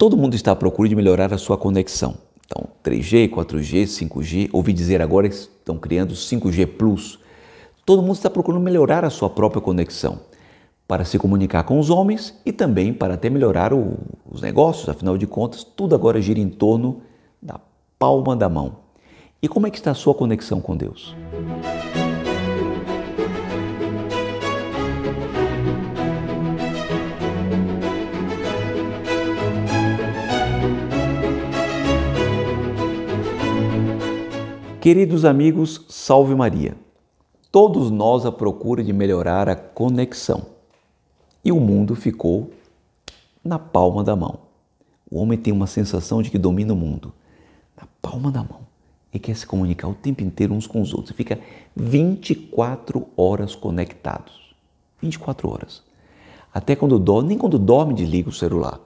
Todo mundo está à procura de melhorar a sua conexão. Então, 3G, 4G, 5G, ouvi dizer agora que estão criando 5G Plus. Todo mundo está procurando melhorar a sua própria conexão para se comunicar com os homens e também para até melhorar o, os negócios, afinal de contas, tudo agora gira em torno da palma da mão. E como é que está a sua conexão com Deus? Queridos amigos, salve Maria. Todos nós à procura de melhorar a conexão. E o mundo ficou na palma da mão. O homem tem uma sensação de que domina o mundo. Na palma da mão. E quer se comunicar o tempo inteiro uns com os outros. Fica 24 horas conectados. 24 horas. Até quando dorme, nem quando dorme desliga o celular.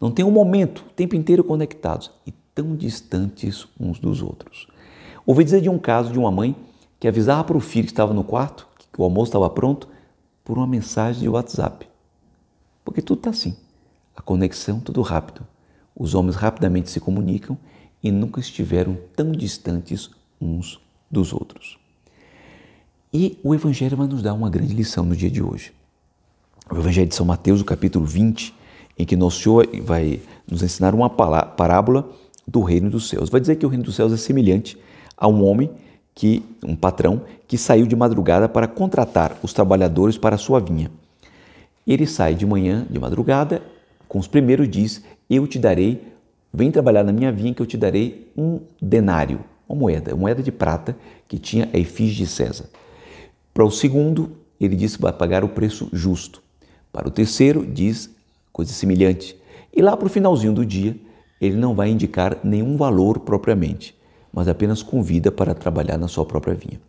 Não tem um momento, o tempo inteiro conectados e tão distantes uns dos outros. Ouvi dizer de um caso de uma mãe que avisava para o filho que estava no quarto que o almoço estava pronto por uma mensagem de WhatsApp. Porque tudo está assim. A conexão, tudo rápido. Os homens rapidamente se comunicam e nunca estiveram tão distantes uns dos outros. E o Evangelho vai nos dar uma grande lição no dia de hoje. O Evangelho de São Mateus, o capítulo 20, em que Nosso Senhor vai nos ensinar uma parábola do reino dos céus. Vai dizer que o reino dos céus é semelhante a um homem que, um patrão, que saiu de madrugada para contratar os trabalhadores para sua vinha. Ele sai de manhã, de madrugada, com os primeiros diz: Eu te darei, vem trabalhar na minha vinha que eu te darei um denário, uma moeda, uma moeda de prata que tinha a efígie de César. Para o segundo, ele disse que vai pagar o preço justo. Para o terceiro, diz coisa semelhante. E lá para o finalzinho do dia, ele não vai indicar nenhum valor propriamente mas apenas convida para trabalhar na sua própria vinha.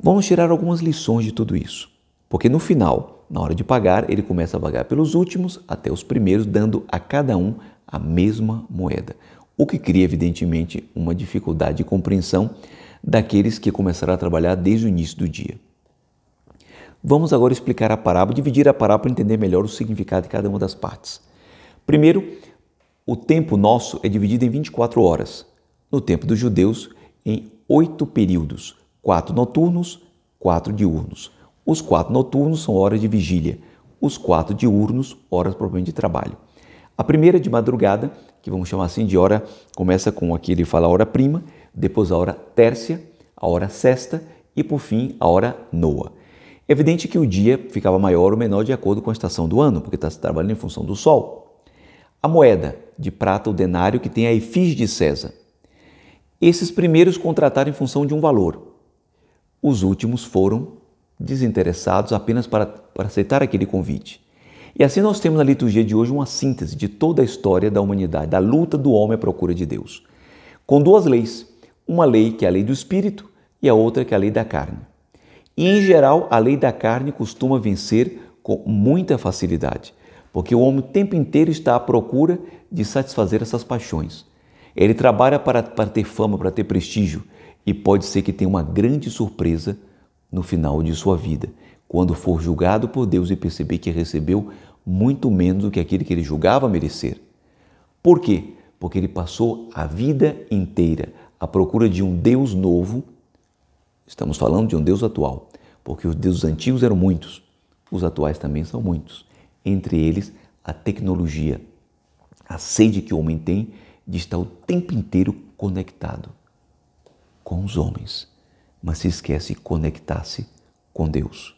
Vamos tirar algumas lições de tudo isso, porque no final, na hora de pagar, ele começa a pagar pelos últimos até os primeiros, dando a cada um a mesma moeda, o que cria, evidentemente, uma dificuldade de compreensão daqueles que começaram a trabalhar desde o início do dia. Vamos agora explicar a parábola, dividir a parábola para entender melhor o significado de cada uma das partes. Primeiro, o tempo nosso é dividido em 24 horas no tempo dos judeus em oito períodos, quatro noturnos, quatro diurnos. Os quatro noturnos são horas de vigília, os quatro diurnos, horas propriamente de trabalho. A primeira de madrugada, que vamos chamar assim de hora, começa com aqui ele fala a hora prima, depois a hora tércia, a hora sexta e por fim a hora noa. É evidente que o dia ficava maior ou menor de acordo com a estação do ano, porque está se trabalhando em função do sol. A moeda de prata, o denário, que tem a efígie de César, esses primeiros contrataram em função de um valor. Os últimos foram desinteressados apenas para, para aceitar aquele convite. E assim nós temos na liturgia de hoje uma síntese de toda a história da humanidade, da luta do homem à procura de Deus, com duas leis. Uma lei que é a lei do espírito e a outra que é a lei da carne. E em geral, a lei da carne costuma vencer com muita facilidade, porque o homem o tempo inteiro está à procura de satisfazer essas paixões. Ele trabalha para, para ter fama, para ter prestígio e pode ser que tenha uma grande surpresa no final de sua vida, quando for julgado por Deus e perceber que recebeu muito menos do que aquele que ele julgava merecer. Por quê? Porque ele passou a vida inteira à procura de um Deus novo. Estamos falando de um Deus atual, porque os deuses antigos eram muitos, os atuais também são muitos. Entre eles, a tecnologia, a sede que o homem tem de estar o tempo inteiro conectado com os homens, mas se esquece de conectar-se com Deus.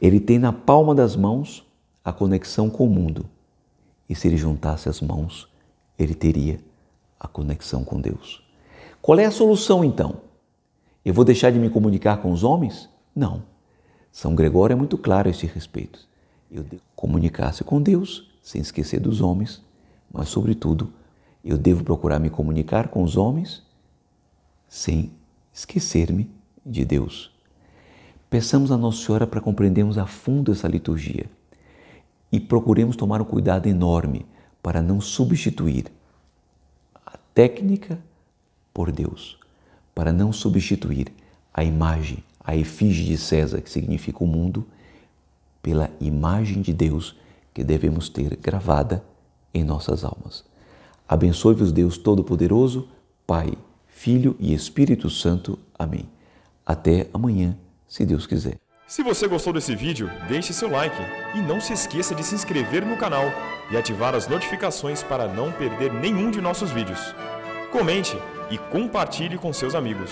Ele tem na palma das mãos a conexão com o mundo, e se ele juntasse as mãos, ele teria a conexão com Deus. Qual é a solução então? Eu vou deixar de me comunicar com os homens? Não. São Gregório é muito claro a este respeito. Eu comunicar-se com Deus, sem esquecer dos homens, mas, sobretudo, eu devo procurar me comunicar com os homens sem esquecer-me de Deus. Peçamos a Nossa Senhora para compreendermos a fundo essa liturgia e procuremos tomar um cuidado enorme para não substituir a técnica por Deus, para não substituir a imagem, a efígie de César, que significa o mundo, pela imagem de Deus que devemos ter gravada em nossas almas. Abençoe-vos Deus Todo-Poderoso, Pai, Filho e Espírito Santo. Amém. Até amanhã, se Deus quiser. Se você gostou desse vídeo, deixe seu like e não se esqueça de se inscrever no canal e ativar as notificações para não perder nenhum de nossos vídeos. Comente e compartilhe com seus amigos.